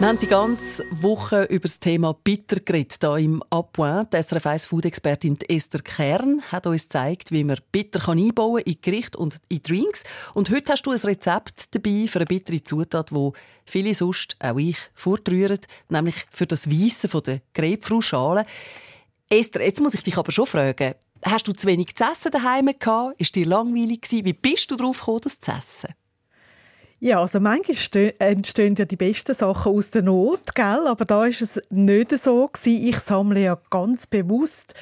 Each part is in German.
Wir haben die ganze Woche über das Thema Bitter geredet, hier im Appoint. Die SRF 1 Food-Expertin Esther Kern hat uns gezeigt, wie man Bitter einbauen kann in Gericht und in Drinks. Und heute hast du ein Rezept dabei für eine bittere Zutat, wo viele sonst, auch ich, vortrühren, nämlich für das Weissen von der Grapefruitschale. Esther, jetzt muss ich dich aber schon fragen, hast du zu wenig zu essen daheim gehabt? Ist dir langweilig gewesen? Wie bist du darauf gekommen, das zu essen? Ja, also manchmal entstehen ja die besten Sachen aus der Not, gell? aber da ist es nicht so gewesen. Ich sammle ja ganz bewusst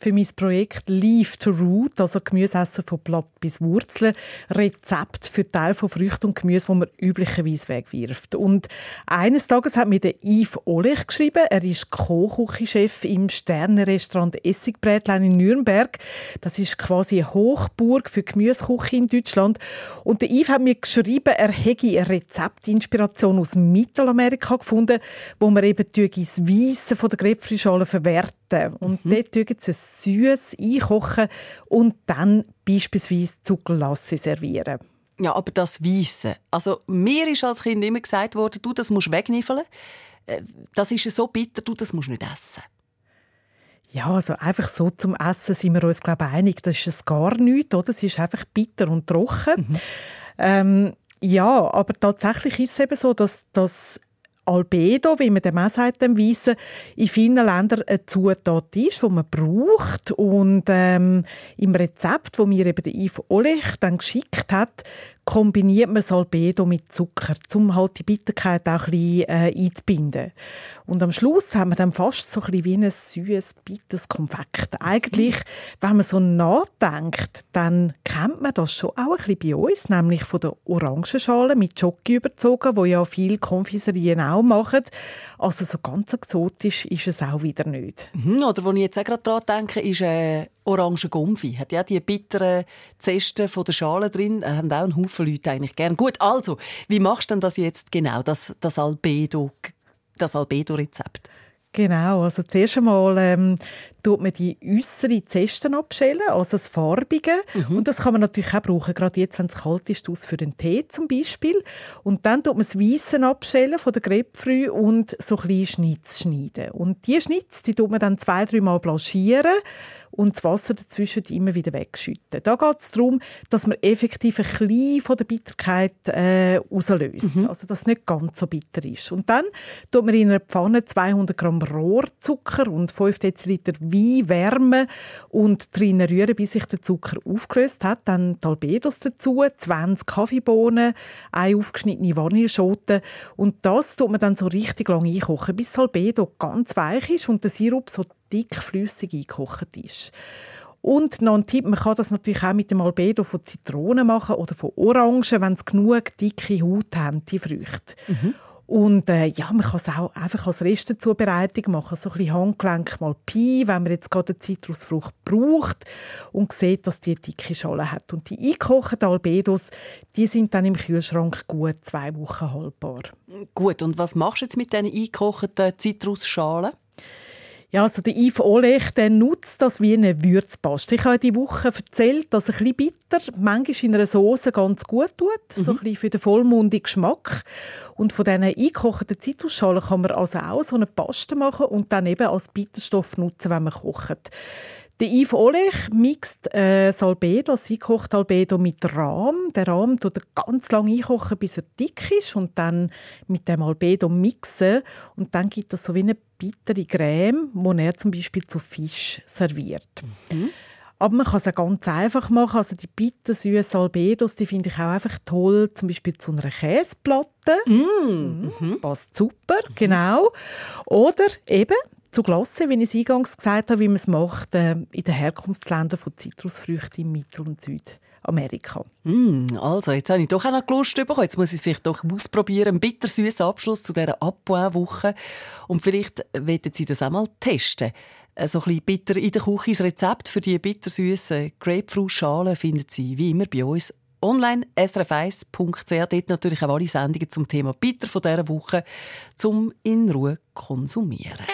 für mein Projekt Leaf to Root, also Gemüseessen von Blatt bis Wurzeln, Rezept für Teil von Früchten und Gemüse, die man üblicherweise wegwirft. Und eines Tages hat mir der Yves Olich geschrieben, er ist Co-Küchenchef im Sternenrestaurant Essigbrätlein in Nürnberg. Das ist quasi eine Hochburg für Gemüseküche in Deutschland. Und der Yves hat mir geschrieben, er hätte eine Rezeptinspiration aus Mittelamerika gefunden, wo man eben das Weisse von der Grapefruitschale verwerten. Und mhm. dort sie es süß einkochen und dann beispielsweise Zuckerlasse servieren. Ja, aber das Weisse. Also mir ist als Kind immer gesagt worden, du, das musst wegniffeln. Äh, das ist so bitter, du, das musst nicht essen. Ja, also einfach so zum Essen sind wir uns glaube ich, einig, das ist es gar nichts, oder? Es ist einfach bitter und trocken. Mhm. Ähm, ja, aber tatsächlich ist es eben so, dass das Albedo, wie man dem auch sagt, dem Weissen, in vielen Ländern eine Zutat ist, die man braucht. Und ähm, im Rezept, das mir eben der Yves Olich dann geschickt hat, kombiniert man das Albedo mit Zucker, um halt die Bitterkeit auch ein bisschen äh, einzubinden. Und am Schluss haben wir dann fast so ein bisschen wie ein süßes, bittes Konfekt. Eigentlich, wenn man so nachdenkt, dann kennt man das schon auch ein bisschen bei uns, nämlich von der Orangenschale mit Schoki überzogen, wo ja viele Konfiserien auch machen. Also so ganz exotisch ist es auch wieder nicht. Mhm, oder wo ich jetzt auch gerade daran denke, ist äh, Orangengumpfi. Hat ja die bitteren Zesten von der Schale drin, haben auch einen Haufen Leute eigentlich gern. Gut, also, wie machst du denn das jetzt genau, das, das Albedo, das Albedo-Rezept? Genau, also zuerst einmal ähm, tut man die äußere Zesten abschälen, also das Farbige. Mhm. Und das kann man natürlich auch brauchen, gerade jetzt, wenn es kalt ist, aus für den Tee zum Beispiel. Und dann tut man das Weiße abschälen von der Grapefruit und so kleine Schnitz schneiden. Und diese Schnitz, die tut man dann zwei, dreimal blanchieren und das Wasser dazwischen immer wieder wegschütten. Da geht es darum, dass man effektiv ein bisschen von der Bitterkeit äh, rauslöst. Mhm. Also, dass es nicht ganz so bitter ist. Und dann tut man in einer Pfanne 200 Gramm Rohrzucker und 5 Deziliter Wein wärmen und drinnen rühren, bis sich der Zucker aufgelöst hat. Dann die Albedos dazu, 20 Kaffeebohnen, eine aufgeschnittene Vanilleschote und das tut man dann so richtig lang einkochen, bis das Albedo ganz weich ist und der Sirup so dickflüssig eingekocht ist. Und noch ein Tipp, man kann das natürlich auch mit dem Albedo von Zitronen machen oder von Orangen, wenn sie genug dicke Haut haben, die Früchte. Mhm. Und äh, ja, man kann es auch einfach als Restezubereitung machen. So ein bisschen Handgelenk mal Pi, wenn man jetzt gerade eine Zitrusfrucht braucht und sieht, dass die dicke Schale hat. Und die eingekochten Albedos, die sind dann im Kühlschrank gut zwei Wochen haltbar. Gut, und was machst du jetzt mit diesen eingekochten Zitrusschalen? Ja, also der Yves Olech, der nutzt das wie eine Würzpaste. Ich habe diese Woche erzählt, dass ein bisschen bitter manchmal in einer Soße ganz gut tut, mhm. so ein bisschen für den vollmundigen Geschmack. Und von diesen eingekochten Zitrusschalen kann man also auch so eine Paste machen und dann eben als Bitterstoff nutzen, wenn man kocht. Der Yves Olich mixt äh, Salbedo, das eingekochte Albedo mit Rahm. Der Rahm tut er ganz lange einkochen, bis er dick ist und dann mit dem Albedo mixen und dann gibt es so wie eine bittere Creme, die er zum Beispiel zu Fisch serviert. Mhm. Aber man kann es auch ganz einfach machen. Also die bittersüßen Albedos, die finde ich auch einfach toll, zum Beispiel zu einer Käseplatte. Mm. Mhm. Passt super, mhm. genau. Oder eben zu Glasse, wie ich es eingangs gesagt habe, wie man es macht äh, in den Herkunftsländern von Zitrusfrüchten in Mittel- und Südamerika. Mm, also, jetzt habe ich doch auch noch Lust bekommen. Jetzt muss ich es vielleicht doch ausprobieren. Ein bittersüßer Abschluss zu dieser Abbau-Woche. Und vielleicht wollen Sie das auch mal testen. Äh, so ein bisschen bitter in der Küche. Das Rezept für die bittersüßen Grapefruit-Schalen finden Sie wie immer bei uns online, srf1.ch. Dort natürlich auch alle Sendungen zum Thema Bitter von dieser Woche zum in Ruhe konsumieren.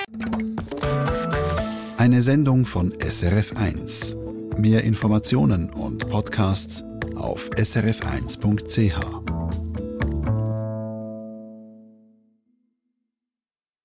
Eine Sendung von SRF1. Mehr Informationen und Podcasts auf srf1.ch.